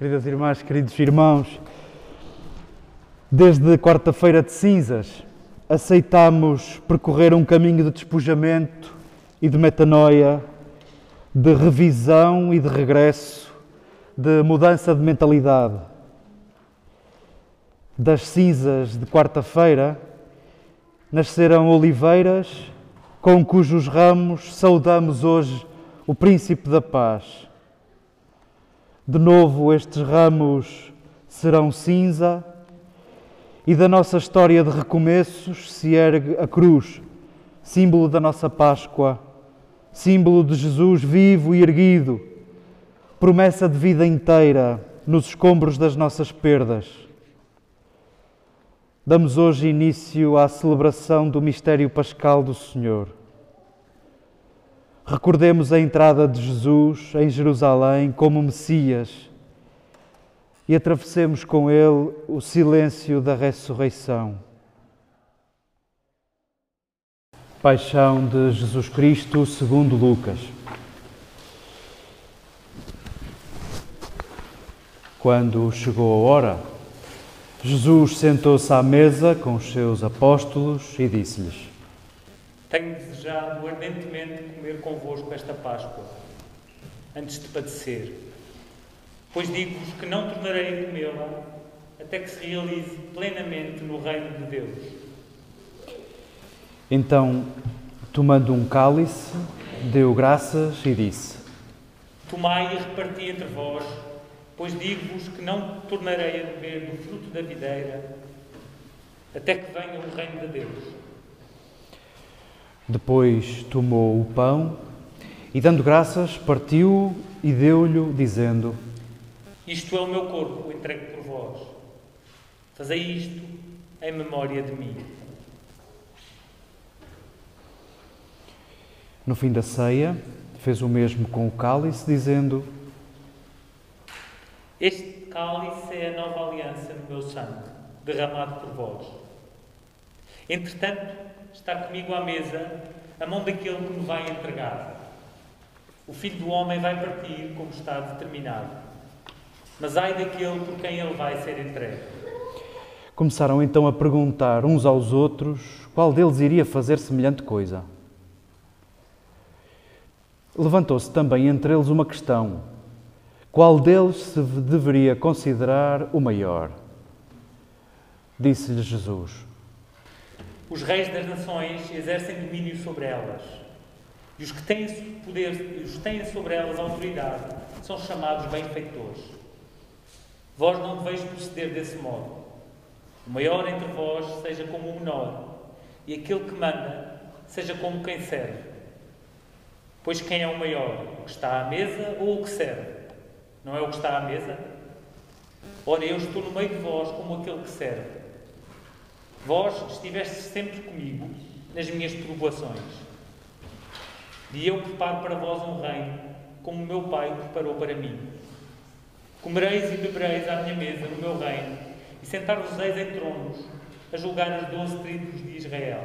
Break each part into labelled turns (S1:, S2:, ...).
S1: queridas irmãs, queridos irmãos, desde quarta-feira de cinzas aceitamos percorrer um caminho de despojamento e de metanoia, de revisão e de regresso, de mudança de mentalidade. Das cinzas de quarta-feira nasceram oliveiras com cujos ramos saudamos hoje o Príncipe da Paz de novo, estes ramos serão cinza e da nossa história de recomeços se ergue a cruz, símbolo da nossa Páscoa, símbolo de Jesus vivo e erguido, promessa de vida inteira nos escombros das nossas perdas. Damos hoje início à celebração do mistério pascal do Senhor. Recordemos a entrada de Jesus em Jerusalém como Messias e atravessemos com ele o silêncio da ressurreição. Paixão de Jesus Cristo segundo Lucas. Quando chegou a hora, Jesus sentou-se à mesa com os seus apóstolos e disse-lhes:
S2: tenho desejado ardentemente comer convosco esta Páscoa, antes de padecer. Pois digo-vos que não tornarei a comê-la até que se realize plenamente no reino de Deus.
S1: Então, tomando um cálice, deu graças e disse:
S2: Tomai e reparti entre vós, pois digo-vos que não tornarei a beber do fruto da videira até que venha o reino de Deus.
S1: Depois tomou o pão e, dando graças, partiu e deu-lhe, dizendo:
S2: Isto é o meu corpo entregue por vós. Fazei isto em memória de mim.
S1: No fim da ceia, fez o mesmo com o cálice, dizendo:
S2: Este cálice é a nova aliança no meu sangue, derramado por vós. Entretanto, está comigo à mesa a mão daquele que me vai entregar. O filho do homem vai partir como está determinado. Mas ai daquele por quem ele vai ser entregue.
S1: Começaram então a perguntar uns aos outros qual deles iria fazer semelhante coisa. Levantou-se também entre eles uma questão: qual deles se deveria considerar o maior? Disse-lhe Jesus:
S2: os reis das nações exercem domínio sobre elas. E os que têm poder, os que têm sobre elas autoridade, são chamados benfeitores. Vós não deveis proceder desse modo. O maior entre vós seja como o menor, e aquele que manda seja como quem serve. Pois quem é o maior? O que está à mesa ou o que serve? Não é o que está à mesa? Ora, eu estou no meio de vós como aquele que serve. Vós estiveste sempre comigo nas minhas tribulações. E eu preparo para vós um reino, como o meu Pai preparou para mim. Comereis e bebereis à minha mesa no meu reino, e sentar-vos-eis em tronos, a julgar as doze tribos de Israel.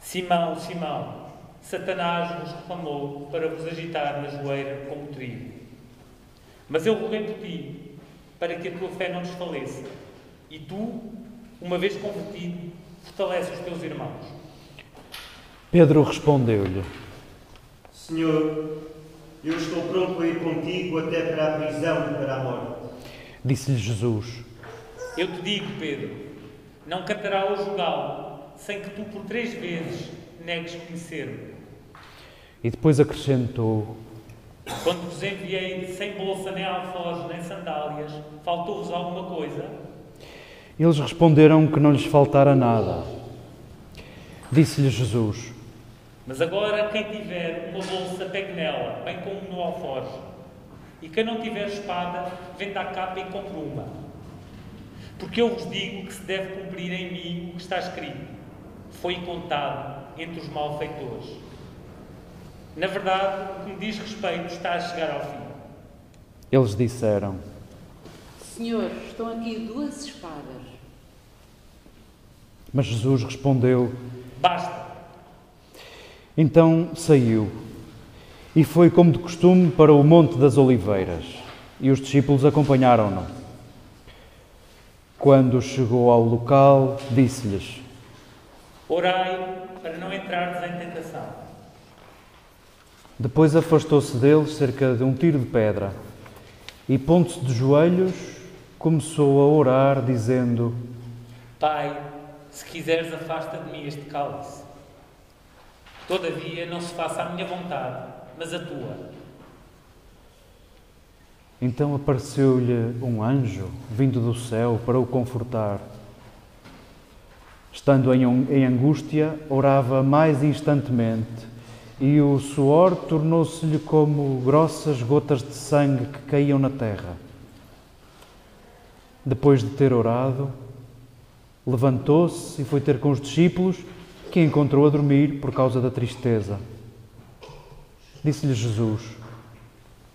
S2: Simão, Simão, Satanás vos reclamou para vos agitar na joeira como trigo. Mas eu roguei por ti, para que a tua fé não desfaleça e tu, uma vez convertido, fortalece os teus irmãos.
S1: Pedro respondeu-lhe:
S3: Senhor, eu estou pronto a ir contigo até para a prisão e para a morte.
S1: Disse-lhe Jesus:
S2: Eu te digo, Pedro, não cantará o jogá sem que tu por três vezes negues conhecer-me.
S1: E depois acrescentou:
S2: Quando vos enviei sem bolsa, nem alforjes, nem sandálias, faltou-vos alguma coisa?
S1: Eles responderam que não lhes faltara nada. Disse-lhe Jesus:
S2: Mas agora quem tiver uma bolsa, pegue nela, bem como no alforje. E quem não tiver espada, venda a capa e compre uma. Porque eu vos digo que se deve cumprir em mim o que está escrito. Foi contado entre os malfeitores. Na verdade, o que me diz respeito está a chegar ao fim.
S1: Eles disseram:
S4: Senhor, estão aqui duas espadas.
S1: Mas Jesus respondeu:
S2: Basta.
S1: Então saiu e foi, como de costume, para o Monte das Oliveiras. e os discípulos acompanharam-no. Quando chegou ao local, disse-lhes:
S2: Orai para não entrardes em tentação.
S1: Depois afastou-se deles cerca de um tiro de pedra e, pondo-se de joelhos, começou a orar, dizendo:
S2: Pai, se quiseres, afasta de mim este cálice. Todavia, não se faça a minha vontade, mas a tua.
S1: Então apareceu-lhe um anjo vindo do céu para o confortar. Estando em angústia, orava mais instantemente, e o suor tornou-se-lhe como grossas gotas de sangue que caíam na terra. Depois de ter orado, levantou-se e foi ter com os discípulos, que encontrou a dormir por causa da tristeza. Disse-lhe Jesus: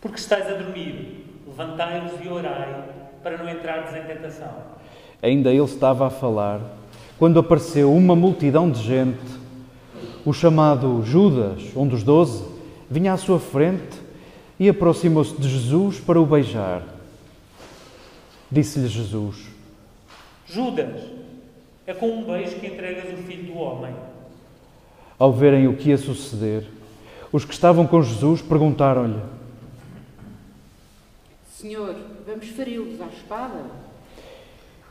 S2: Porque estáis a dormir? Levantai-vos e orai, para não entrardes em tentação.
S1: Ainda ele estava a falar, quando apareceu uma multidão de gente. O chamado Judas, um dos doze, vinha à sua frente e aproximou-se de Jesus para o beijar. Disse-lhe Jesus:
S2: Judas, é com um beijo que entregas o filho do homem.
S1: Ao verem o que ia suceder, os que estavam com Jesus perguntaram-lhe:
S4: Senhor, vamos feri-los à espada?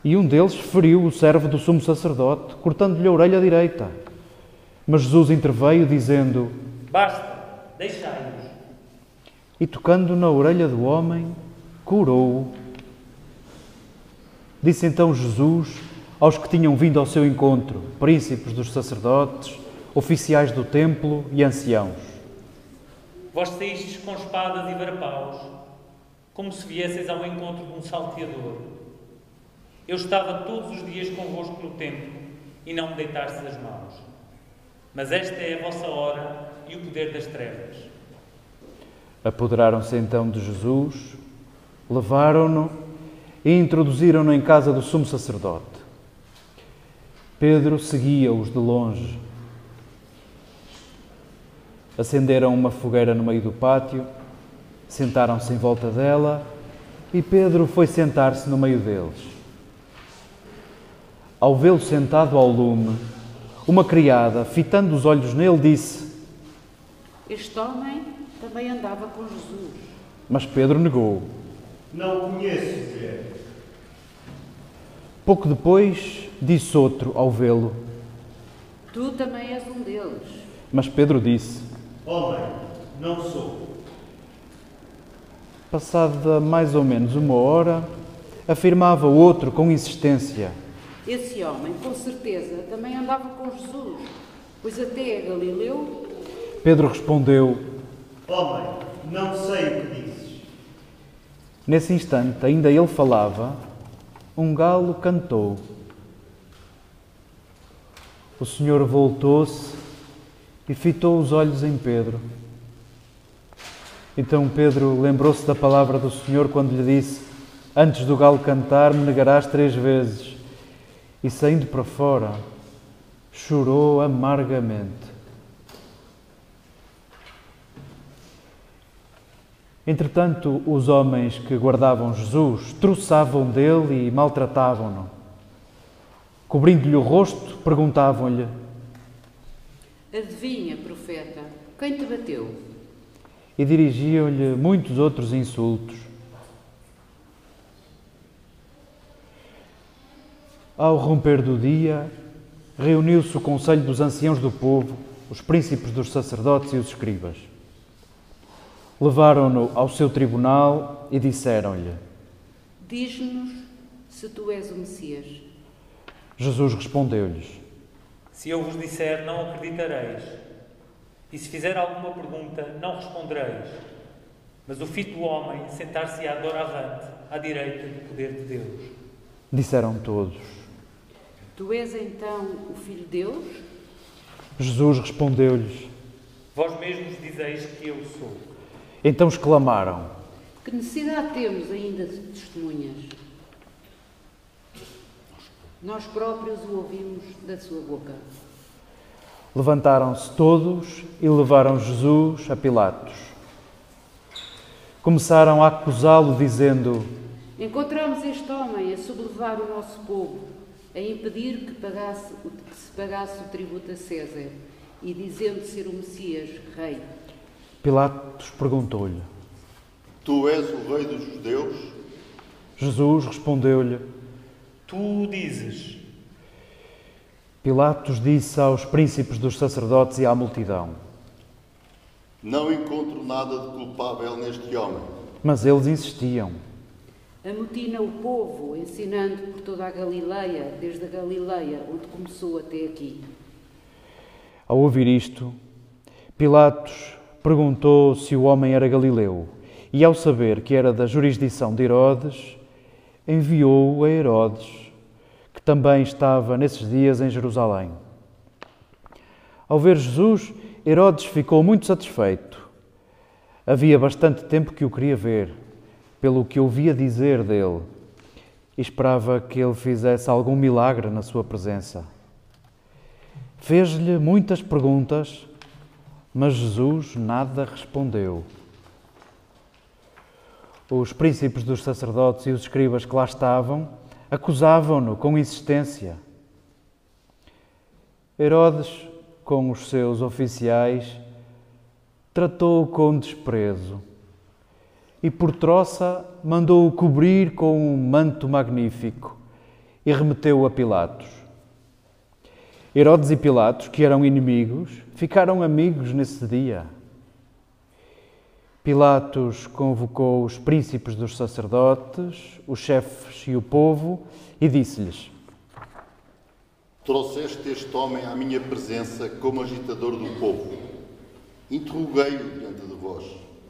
S1: E um deles feriu o servo do sumo sacerdote, cortando-lhe a orelha direita. Mas Jesus interveio, dizendo:
S2: Basta, deixai-os.
S1: E tocando na orelha do homem, curou-o. Disse então Jesus aos que tinham vindo ao seu encontro, príncipes dos sacerdotes, oficiais do templo e anciãos:
S2: Vós saístes com espadas e varapaus como se viesseis ao encontro de um salteador. Eu estava todos os dias convosco no templo e não me deitastes as mãos. Mas esta é a vossa hora e o poder das trevas.
S1: Apoderaram-se então de Jesus, levaram-no e introduziram-no em casa do sumo sacerdote. Pedro seguia-os de longe. Acenderam uma fogueira no meio do pátio Sentaram-se em volta dela e Pedro foi sentar-se no meio deles. Ao vê-lo sentado ao lume, uma criada, fitando os olhos nele, disse:
S4: Este homem também andava com Jesus.
S1: Mas Pedro negou.
S3: Não conheço, mulher.
S1: Pouco depois, disse outro ao vê-lo:
S4: Tu também és um deles.
S1: Mas Pedro disse:
S3: Homem, não sou.
S1: Passada mais ou menos uma hora, afirmava o outro com insistência:
S4: Esse homem, com certeza, também andava com Jesus, pois até é Galileu.
S1: Pedro respondeu:
S3: Homem, não sei o que dizes.
S1: Nesse instante, ainda ele falava, um galo cantou. O Senhor voltou-se e fitou os olhos em Pedro. Então Pedro lembrou-se da palavra do Senhor quando lhe disse: Antes do galo cantar, me negarás três vezes. E saindo para fora, chorou amargamente. Entretanto, os homens que guardavam Jesus troçavam dele e maltratavam-no. Cobrindo-lhe o rosto, perguntavam-lhe:
S4: Adivinha, profeta, quem te bateu?
S1: e dirigiam-lhe muitos outros insultos. Ao romper do dia, reuniu-se o conselho dos anciãos do povo, os príncipes dos sacerdotes e os escribas. Levaram-no ao seu tribunal e disseram-lhe:
S4: Diz-nos se tu és o Messias.
S1: Jesus respondeu-lhes:
S2: Se eu vos disser, não acreditareis. E se fizer alguma pergunta, não respondereis. Mas o Filho do Homem sentar-se-á doravante, à direita do poder de Deus.
S1: Disseram todos.
S4: Tu és então o Filho de Deus?
S1: Jesus respondeu-lhes:
S2: Vós mesmos dizeis que eu sou.
S1: Então exclamaram:
S4: Que necessidade temos ainda de testemunhas? Nós próprios o ouvimos da sua boca.
S1: Levantaram-se todos e levaram Jesus a Pilatos. Começaram a acusá-lo, dizendo:
S4: Encontramos este homem a sublevar o nosso povo, a impedir que, pagasse, que se pagasse o tributo a César e dizendo ser o Messias, rei.
S1: Pilatos perguntou-lhe.
S5: Tu és o rei dos judeus?
S1: Jesus respondeu-lhe.
S2: Tu dizes.
S1: Pilatos disse aos príncipes dos sacerdotes e à multidão:
S5: Não encontro nada de culpável neste homem.
S1: Mas eles insistiam.
S4: Amotina o povo, ensinando por toda a Galileia, desde a Galileia, onde começou até aqui.
S1: Ao ouvir isto, Pilatos perguntou se o homem era galileu, e ao saber que era da jurisdição de Herodes, enviou-o a Herodes, que também estava nesses dias em Jerusalém. Ao ver Jesus, Herodes ficou muito satisfeito. Havia bastante tempo que o queria ver, pelo que ouvia dizer dele, e esperava que ele fizesse algum milagre na sua presença. Fez-lhe muitas perguntas, mas Jesus nada respondeu. Os príncipes dos sacerdotes e os escribas que lá estavam acusavam-no com insistência. Herodes, com os seus oficiais, tratou-o com desprezo e, por troça, mandou-o cobrir com um manto magnífico e remeteu-o a Pilatos. Herodes e Pilatos, que eram inimigos, ficaram amigos nesse dia. Pilatos convocou os príncipes dos sacerdotes, os chefes e o povo e disse-lhes:
S5: Trouxeste este homem à minha presença como agitador do povo. Interroguei-o diante de vós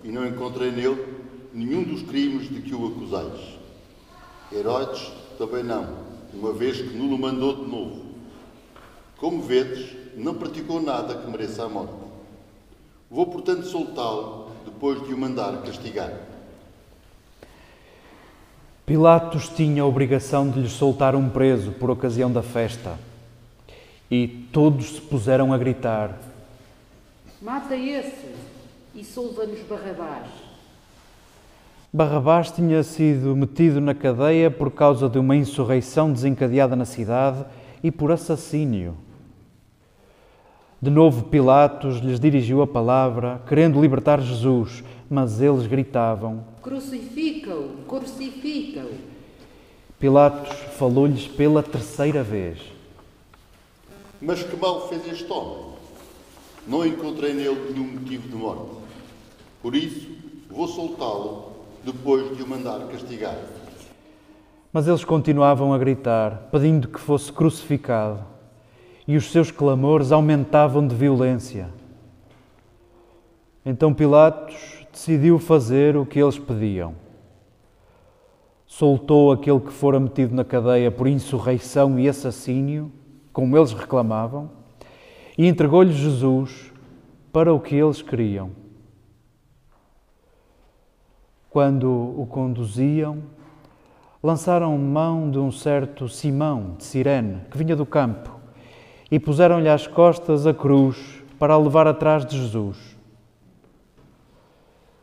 S5: e não encontrei nele nenhum dos crimes de que o acusais. Herodes também não, uma vez que nulo mandou de novo. Como vedes, não praticou nada que mereça a morte. Vou, portanto, soltá-lo depois de o mandar castigar.
S1: Pilatos tinha a obrigação de lhes soltar um preso por ocasião da festa. E todos se puseram a gritar:
S4: Mata esse e solta-nos Barrabás.
S1: Barrabás tinha sido metido na cadeia por causa de uma insurreição desencadeada na cidade e por assassínio. De novo, Pilatos lhes dirigiu a palavra, querendo libertar Jesus, mas eles gritavam:
S4: Crucifica-o, crucifica-o.
S1: Pilatos falou-lhes pela terceira vez:
S5: Mas que mal fez este homem? Não encontrei nele nenhum motivo de morte. Por isso, vou soltá-lo depois de o mandar castigar.
S1: Mas eles continuavam a gritar, pedindo que fosse crucificado, e os seus clamores aumentavam de violência. Então Pilatos decidiu fazer o que eles pediam. Soltou aquele que fora metido na cadeia por insurreição e assassínio, como eles reclamavam, e entregou-lhe Jesus para o que eles queriam. Quando o conduziam, lançaram mão de um certo Simão de Cirene, que vinha do campo, e puseram-lhe às costas a cruz para a levar atrás de Jesus.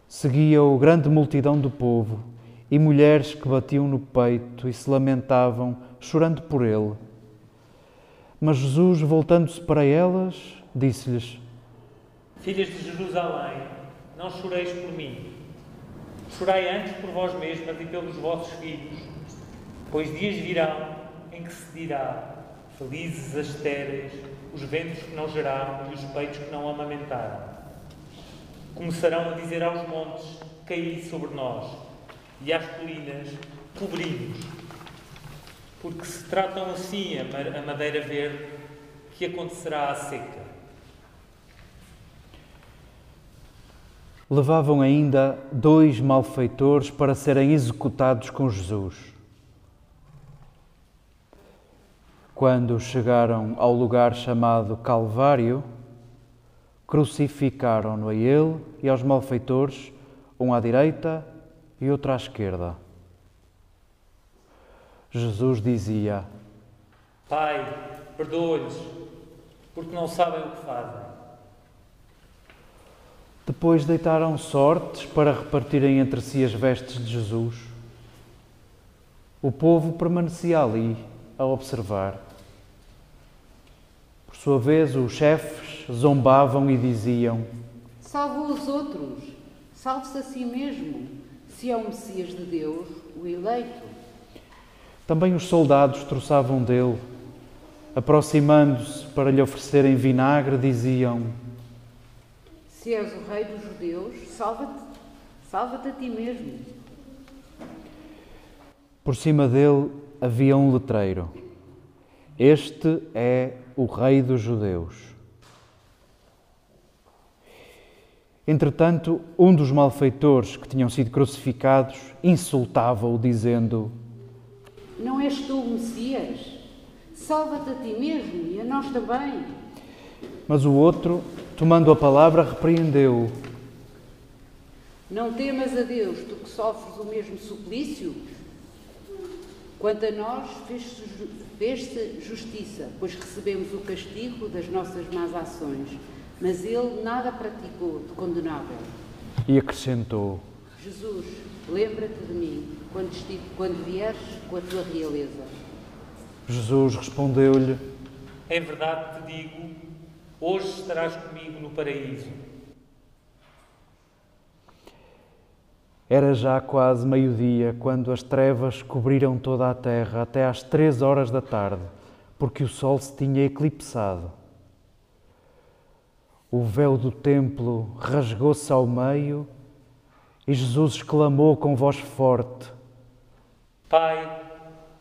S1: Seguia-o grande multidão do povo e mulheres que batiam no peito e se lamentavam, chorando por ele. Mas Jesus, voltando-se para elas, disse-lhes:
S2: Filhas de Jerusalém, não choreis por mim. Chorai antes por vós mesmas e pelos vossos filhos, pois dias virão em que se dirá: Felizes as estéreis, os ventos que não geraram e os peitos que não amamentaram. Começarão a dizer aos montes: Caí sobre nós, e às colinas: Cobri-nos. Porque se tratam assim a madeira verde, que acontecerá à seca.
S1: levavam ainda dois malfeitores para serem executados com Jesus. Quando chegaram ao lugar chamado Calvário, crucificaram-no a ele e aos malfeitores, um à direita e outro à esquerda. Jesus dizia:
S2: Pai, perdoa-lhes, porque não sabem o que fazem.
S1: Depois deitaram sortes para repartirem entre si as vestes de Jesus. O povo permanecia ali a observar. Por sua vez, os chefes zombavam e diziam:
S4: Salva os outros, salve-se a si mesmo, se é o Messias de Deus, o eleito.
S1: Também os soldados troçavam dele, aproximando-se para lhe oferecerem vinagre, diziam:
S4: Se és o rei dos judeus, salva-te, salva-te a ti mesmo.
S1: Por cima dele havia um letreiro: Este é o Rei dos Judeus. Entretanto, um dos malfeitores que tinham sido crucificados insultava-o, dizendo:
S4: Não és tu o Messias? Salva-te a ti mesmo e a nós também.
S1: Mas o outro, tomando a palavra, repreendeu-o.
S4: Não temas a Deus, tu que sofres o mesmo suplício? Quanto a nós, fez-se fez justiça, pois recebemos o castigo das nossas más ações, mas ele nada praticou de condenável.
S1: E acrescentou:
S4: Jesus, lembra-te de mim quando, estive, quando vieres com a tua realeza.
S1: Jesus respondeu-lhe:
S2: Em verdade te digo, hoje estarás comigo no paraíso.
S1: Era já quase meio-dia quando as trevas cobriram toda a terra até às três horas da tarde, porque o sol se tinha eclipsado. O véu do templo rasgou-se ao meio e Jesus exclamou com voz forte:
S2: Pai,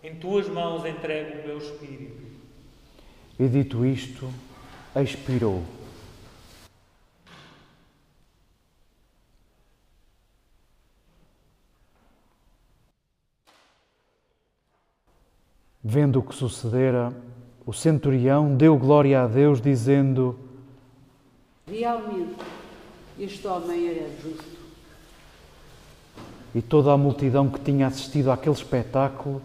S2: em tuas mãos entrego o meu espírito.
S1: E dito isto, expirou. Vendo o que sucedera, o centurião deu glória a Deus, dizendo:
S4: Realmente, este homem era justo.
S1: E toda a multidão que tinha assistido àquele espetáculo,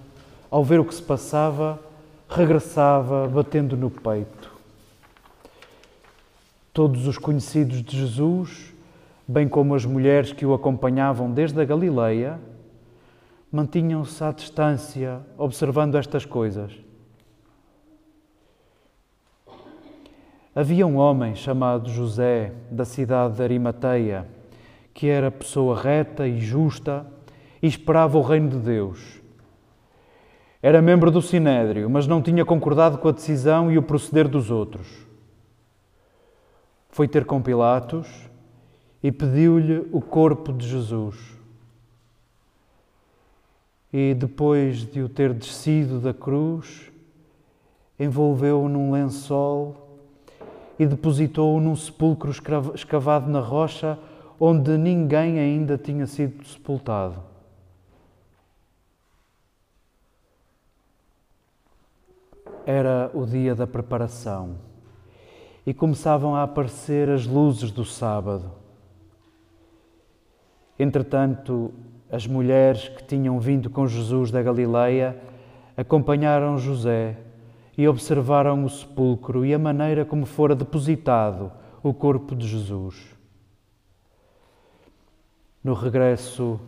S1: ao ver o que se passava, regressava batendo no peito. Todos os conhecidos de Jesus, bem como as mulheres que o acompanhavam desde a Galileia, mantinham-se à distância, observando estas coisas. Havia um homem chamado José, da cidade de Arimateia, que era pessoa reta e justa e esperava o reino de Deus. Era membro do Sinédrio, mas não tinha concordado com a decisão e o proceder dos outros. Foi ter com Pilatos e pediu-lhe o corpo de Jesus e depois de o ter descido da cruz, envolveu-o num lençol e depositou-o num sepulcro escavado na rocha onde ninguém ainda tinha sido sepultado. Era o dia da preparação e começavam a aparecer as luzes do sábado. Entretanto, as mulheres que tinham vindo com Jesus da Galileia acompanharam José e observaram o sepulcro e a maneira como fora depositado o corpo de Jesus. No regresso,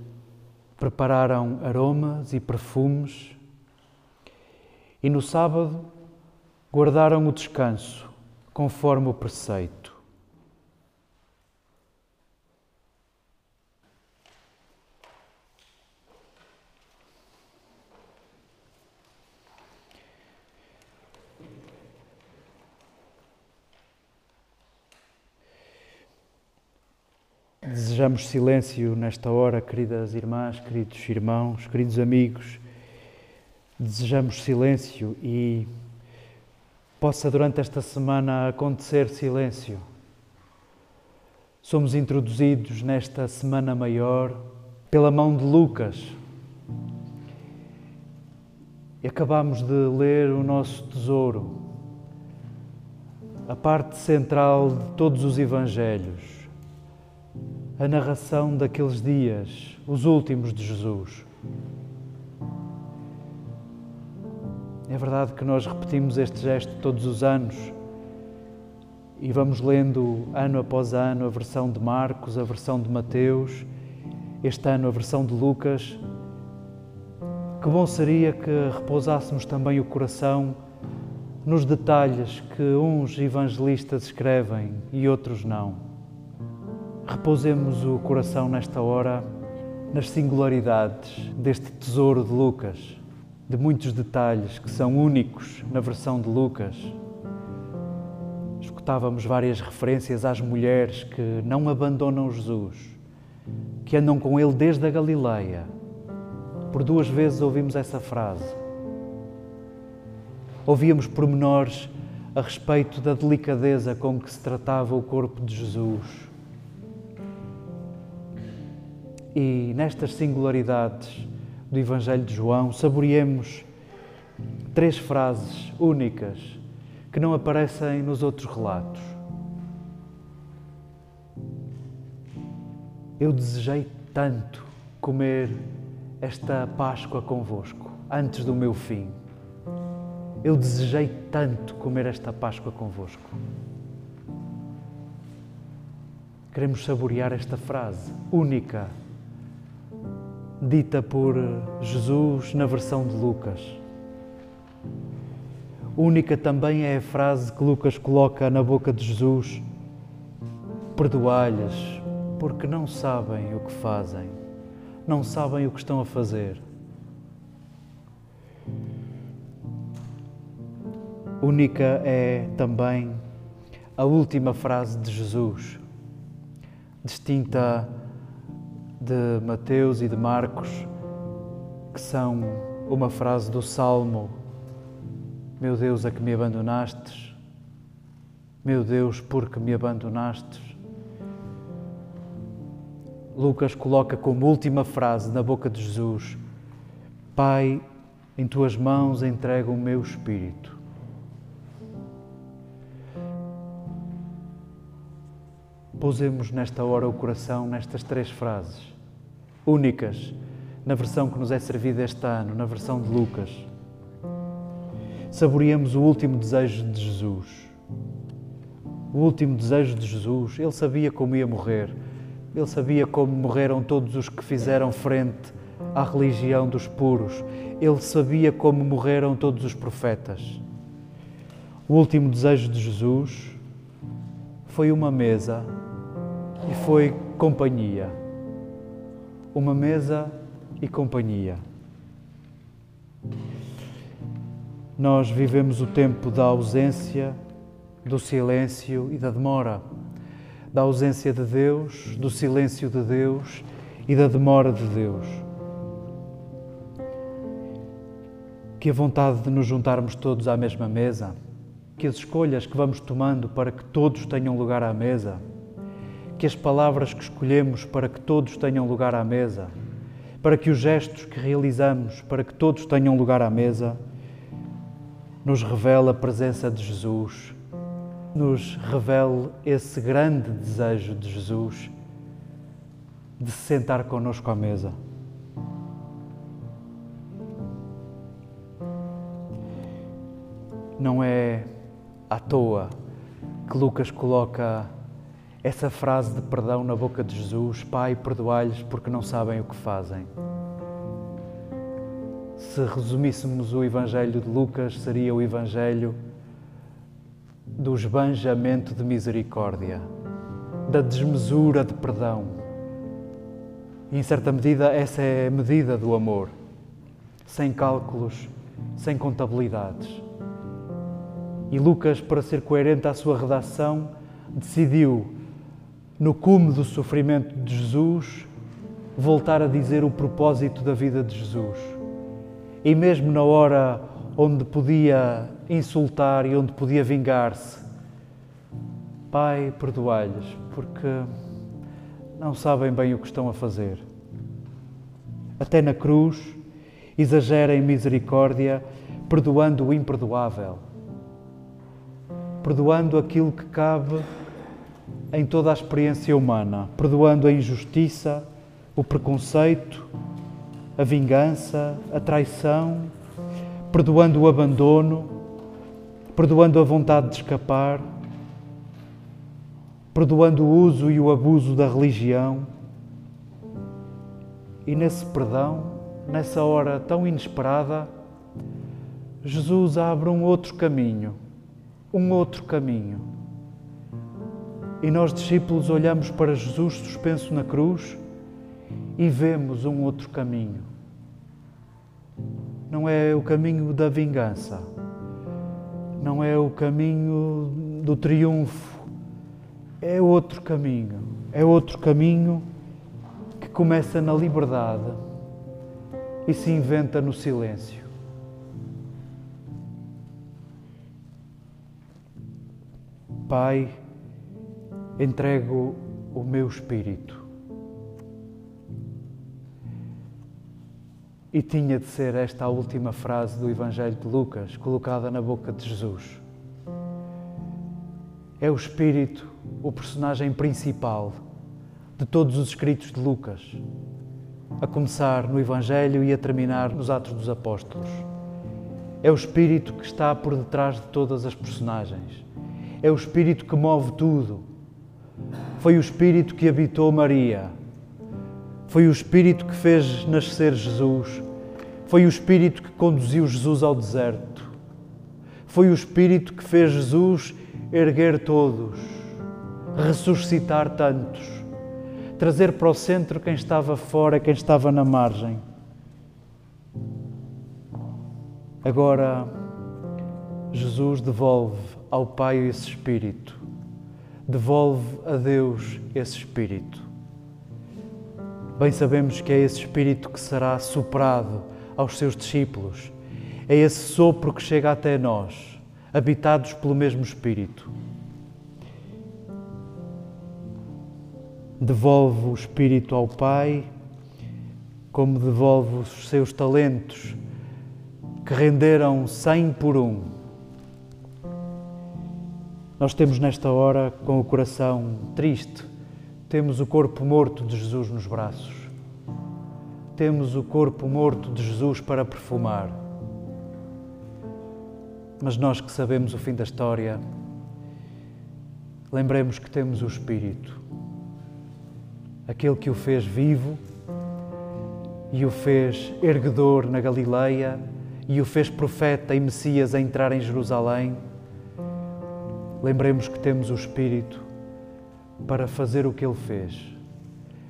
S1: prepararam aromas e perfumes e no sábado guardaram o descanso conforme o preceito. Desejamos silêncio nesta hora, queridas irmãs, queridos irmãos, queridos amigos. Desejamos silêncio e possa durante esta semana acontecer silêncio. Somos introduzidos nesta semana maior pela mão de Lucas. E acabamos de ler o nosso tesouro, a parte central de todos os evangelhos a narração daqueles dias, os últimos de Jesus. É verdade que nós repetimos este gesto todos os anos e vamos lendo ano após ano a versão de Marcos, a versão de Mateus, este ano a versão de Lucas. Que bom seria que repousássemos também o coração nos detalhes que uns evangelistas escrevem e outros não. Repousemos o coração nesta hora nas singularidades deste tesouro de Lucas, de muitos detalhes que são únicos na versão de Lucas escutávamos várias referências às mulheres que não abandonam Jesus, que andam com Ele desde a Galileia. Por duas vezes ouvimos essa frase. Ouvíamos pormenores a respeito da delicadeza com que se tratava o corpo de Jesus. E nestas singularidades do Evangelho de João, saboreemos três frases únicas que não aparecem nos outros relatos. Eu desejei tanto comer esta Páscoa convosco, antes do meu fim. Eu desejei tanto comer esta Páscoa convosco. Queremos saborear esta frase única, dita por Jesus na versão de Lucas. Única também é a frase que Lucas coloca na boca de Jesus: Perdoai-lhes, porque não sabem o que fazem, não sabem o que estão a fazer. Única é também a última frase de Jesus, distinta de Mateus e de Marcos, que são uma frase do Salmo meu Deus, a que me abandonastes, meu Deus, porque me abandonastes. Lucas coloca como última frase na boca de Jesus: Pai, em tuas mãos entrego o meu espírito. Pousemos nesta hora o coração nestas três frases, únicas, na versão que nos é servida este ano, na versão de Lucas saboreamos o último desejo de Jesus. O último desejo de Jesus, ele sabia como ia morrer. Ele sabia como morreram todos os que fizeram frente à religião dos puros. Ele sabia como morreram todos os profetas. O último desejo de Jesus foi uma mesa e foi companhia. Uma mesa e companhia. Nós vivemos o tempo da ausência, do silêncio e da demora, da ausência de Deus, do silêncio de Deus e da demora de Deus. Que a vontade de nos juntarmos todos à mesma mesa, que as escolhas que vamos tomando para que todos tenham lugar à mesa, que as palavras que escolhemos para que todos tenham lugar à mesa, para que os gestos que realizamos para que todos tenham lugar à mesa, nos revela a presença de Jesus, nos revela esse grande desejo de Jesus de se sentar conosco à mesa. Não é à toa que Lucas coloca essa frase de perdão na boca de Jesus: Pai, perdoai-lhes porque não sabem o que fazem se resumíssemos o Evangelho de Lucas, seria o Evangelho do esbanjamento de misericórdia, da desmesura de perdão. E, em certa medida, essa é a medida do amor, sem cálculos, sem contabilidades. E Lucas, para ser coerente à sua redação, decidiu, no cume do sofrimento de Jesus, voltar a dizer o propósito da vida de Jesus e mesmo na hora onde podia insultar e onde podia vingar-se, Pai, perdoai-lhes, porque não sabem bem o que estão a fazer. Até na cruz, exagera em misericórdia, perdoando o imperdoável, perdoando aquilo que cabe em toda a experiência humana, perdoando a injustiça, o preconceito, a vingança, a traição, perdoando o abandono, perdoando a vontade de escapar, perdoando o uso e o abuso da religião. E nesse perdão, nessa hora tão inesperada, Jesus abre um outro caminho, um outro caminho. E nós, discípulos, olhamos para Jesus suspenso na cruz e vemos um outro caminho. Não é o caminho da vingança, não é o caminho do triunfo, é outro caminho. É outro caminho que começa na liberdade e se inventa no silêncio. Pai, entrego o meu espírito. E tinha de ser esta a última frase do Evangelho de Lucas, colocada na boca de Jesus. É o Espírito o personagem principal de todos os escritos de Lucas, a começar no Evangelho e a terminar nos Atos dos Apóstolos. É o Espírito que está por detrás de todas as personagens. É o Espírito que move tudo. Foi o Espírito que habitou Maria foi o Espírito que fez nascer Jesus. Foi o Espírito que conduziu Jesus ao deserto. Foi o Espírito que fez Jesus erguer todos, ressuscitar tantos, trazer para o centro quem estava fora, quem estava na margem. Agora, Jesus devolve ao Pai esse Espírito, devolve a Deus esse Espírito. Bem sabemos que é esse Espírito que será soprado aos seus discípulos. É esse sopro que chega até nós, habitados pelo mesmo Espírito. Devolve o Espírito ao Pai, como devolve os seus talentos, que renderam cem por um. Nós temos nesta hora, com o coração triste, temos o corpo morto de Jesus nos braços. Temos o corpo morto de Jesus para perfumar. Mas nós que sabemos o fim da história, lembremos que temos o Espírito, aquele que o fez vivo e o fez erguedor na Galileia e o fez profeta e Messias a entrar em Jerusalém. Lembremos que temos o Espírito para fazer o que Ele fez,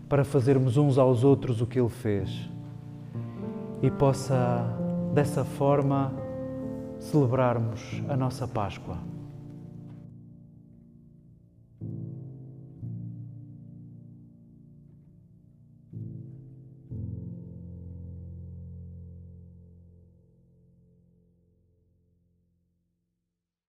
S1: para fazermos uns aos outros o que Ele fez e possa, dessa forma, celebrarmos a nossa Páscoa.